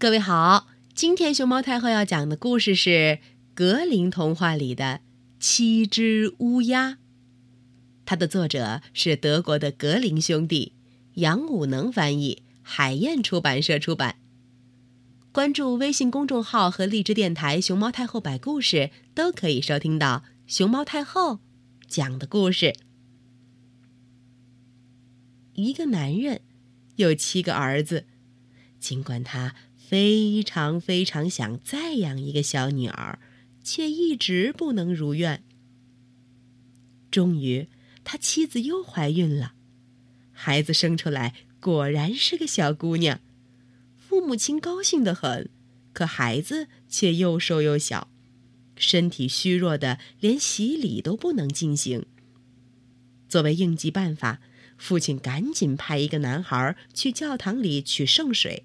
各位好，今天熊猫太后要讲的故事是《格林童话》里的《七只乌鸦》，它的作者是德国的格林兄弟，杨武能翻译，海燕出版社出版。关注微信公众号和荔枝电台“熊猫太后”摆故事，都可以收听到熊猫太后讲的故事。一个男人有七个儿子，尽管他非常非常想再养一个小女儿，却一直不能如愿。终于，他妻子又怀孕了，孩子生出来果然是个小姑娘，父母亲高兴得很，可孩子却又瘦又小，身体虚弱的连洗礼都不能进行。作为应急办法。父亲赶紧派一个男孩去教堂里取圣水，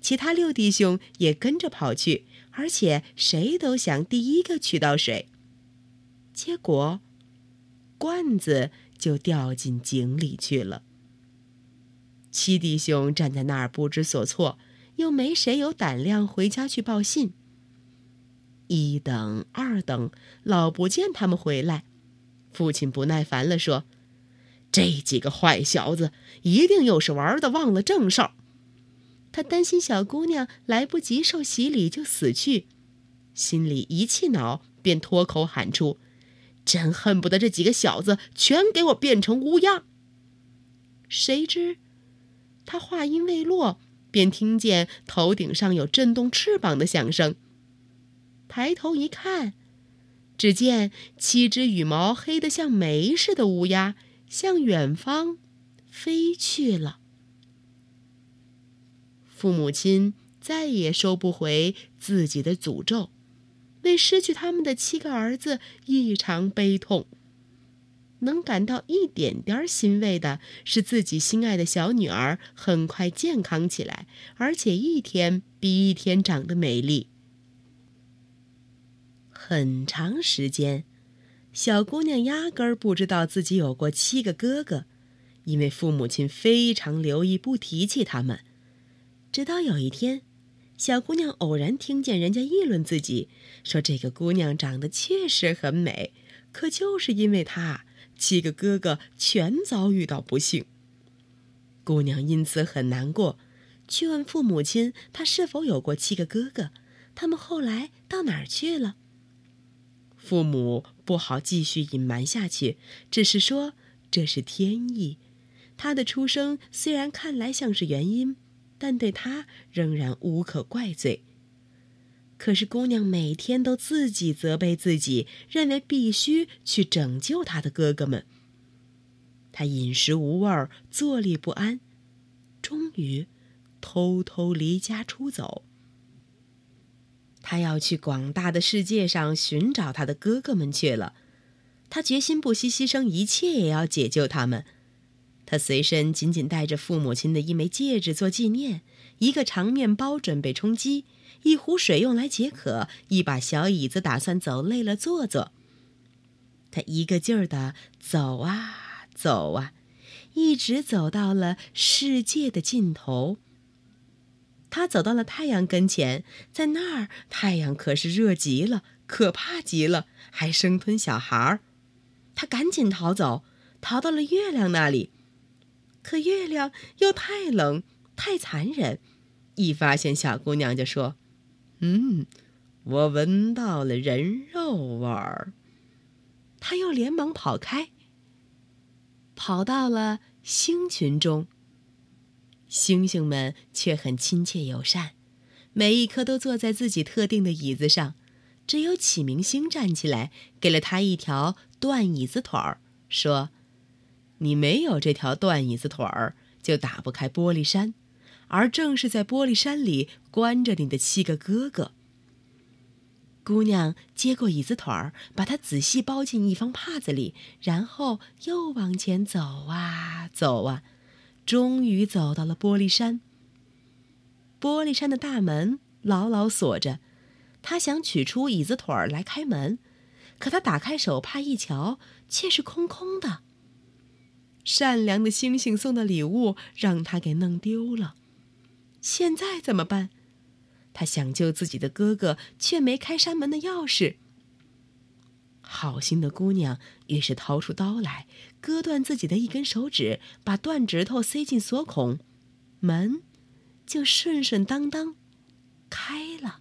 其他六弟兄也跟着跑去，而且谁都想第一个取到水。结果，罐子就掉进井里去了。七弟兄站在那儿不知所措，又没谁有胆量回家去报信。一等、二等，老不见他们回来，父亲不耐烦了，说。这几个坏小子一定又是玩的忘了正事儿。他担心小姑娘来不及受洗礼就死去，心里一气恼，便脱口喊出：“真恨不得这几个小子全给我变成乌鸦！”谁知他话音未落，便听见头顶上有震动翅膀的响声。抬头一看，只见七只羽毛黑得像煤似的乌鸦。向远方飞去了。父母亲再也收不回自己的诅咒，为失去他们的七个儿子异常悲痛。能感到一点点欣慰的是，自己心爱的小女儿很快健康起来，而且一天比一天长得美丽。很长时间。小姑娘压根儿不知道自己有过七个哥哥，因为父母亲非常留意不提起他们。直到有一天，小姑娘偶然听见人家议论自己，说这个姑娘长得确实很美，可就是因为她，七个哥哥全遭遇到不幸。姑娘因此很难过，去问父母亲她是否有过七个哥哥，他们后来到哪儿去了。父母不好继续隐瞒下去，只是说这是天意。他的出生虽然看来像是原因，但对他仍然无可怪罪。可是姑娘每天都自己责备自己，认为必须去拯救她的哥哥们。她饮食无味，坐立不安，终于偷偷离家出走。他要去广大的世界上寻找他的哥哥们去了，他决心不惜牺牲一切也要解救他们。他随身仅仅带着父母亲的一枚戒指做纪念，一个长面包准备充饥，一壶水用来解渴，一把小椅子打算走累了坐坐。他一个劲儿的走啊走啊，一直走到了世界的尽头。他走到了太阳跟前，在那儿，太阳可是热极了，可怕极了，还生吞小孩儿。他赶紧逃走，逃到了月亮那里，可月亮又太冷，太残忍。一发现小姑娘，就说：“嗯，我闻到了人肉味儿。”他又连忙跑开，跑到了星群中。星星们却很亲切友善，每一颗都坐在自己特定的椅子上，只有启明星站起来，给了他一条断椅子腿儿，说：“你没有这条断椅子腿儿，就打不开玻璃山，而正是在玻璃山里关着你的七个哥哥。”姑娘接过椅子腿儿，把它仔细包进一方帕子里，然后又往前走啊走啊。终于走到了玻璃山。玻璃山的大门牢牢锁着，他想取出椅子腿儿来开门，可他打开手帕一瞧，却是空空的。善良的星星送的礼物让他给弄丢了，现在怎么办？他想救自己的哥哥，却没开山门的钥匙。好心的姑娘于是掏出刀来，割断自己的一根手指，把断指头塞进锁孔，门就顺顺当当开了。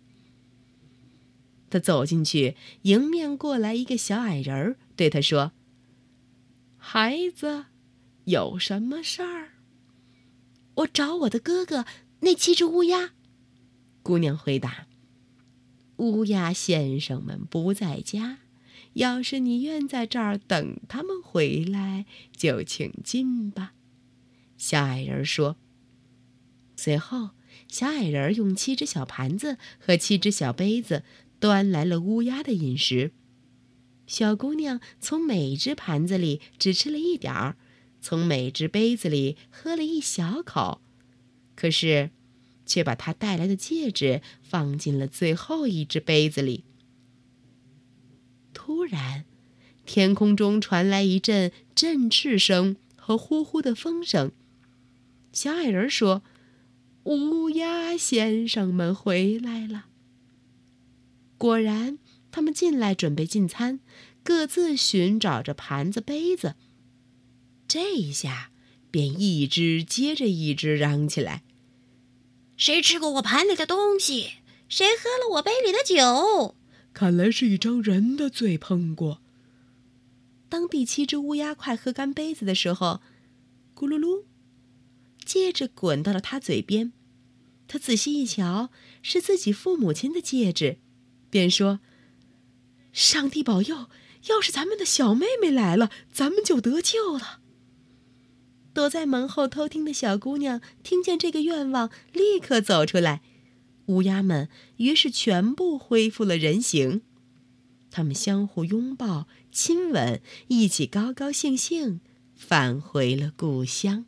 他走进去，迎面过来一个小矮人儿，对他说：“孩子，有什么事儿？”我找我的哥哥，那七只乌鸦。姑娘回答：“乌鸦先生们不在家。”要是你愿在这儿等他们回来，就请进吧。”小矮人说。随后，小矮人用七只小盘子和七只小杯子端来了乌鸦的饮食。小姑娘从每只盘子里只吃了一点儿，从每只杯子里喝了一小口，可是，却把他带来的戒指放进了最后一只杯子里。突然，天空中传来一阵振翅声和呼呼的风声。小矮人说：“乌鸦先生们回来了。”果然，他们进来准备进餐，各自寻找着盘子、杯子。这一下，便一只接着一只嚷起来：“谁吃过我盘里的东西？谁喝了我杯里的酒？”看来是一张人的嘴碰过。当第七只乌鸦快喝干杯子的时候，咕噜噜，戒指滚到了他嘴边。他仔细一瞧，是自己父母亲的戒指，便说：“上帝保佑！要是咱们的小妹妹来了，咱们就得救了。”躲在门后偷听的小姑娘听见这个愿望，立刻走出来。乌鸦们于是全部恢复了人形，他们相互拥抱、亲吻，一起高高兴兴返回了故乡。